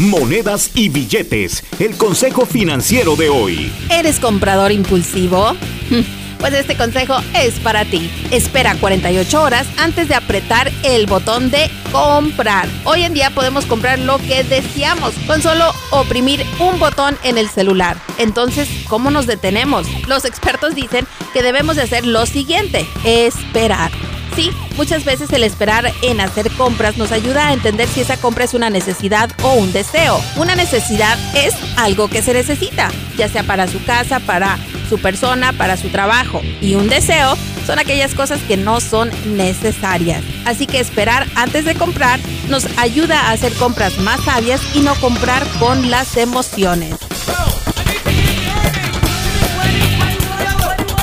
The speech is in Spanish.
Monedas y billetes. El consejo financiero de hoy. ¿Eres comprador impulsivo? Pues este consejo es para ti. Espera 48 horas antes de apretar el botón de comprar. Hoy en día podemos comprar lo que deseamos con solo oprimir un botón en el celular. Entonces, ¿cómo nos detenemos? Los expertos dicen que debemos de hacer lo siguiente, esperar. Sí, muchas veces el esperar en hacer compras nos ayuda a entender si esa compra es una necesidad o un deseo. Una necesidad es algo que se necesita, ya sea para su casa, para su persona, para su trabajo. Y un deseo son aquellas cosas que no son necesarias. Así que esperar antes de comprar nos ayuda a hacer compras más sabias y no comprar con las emociones.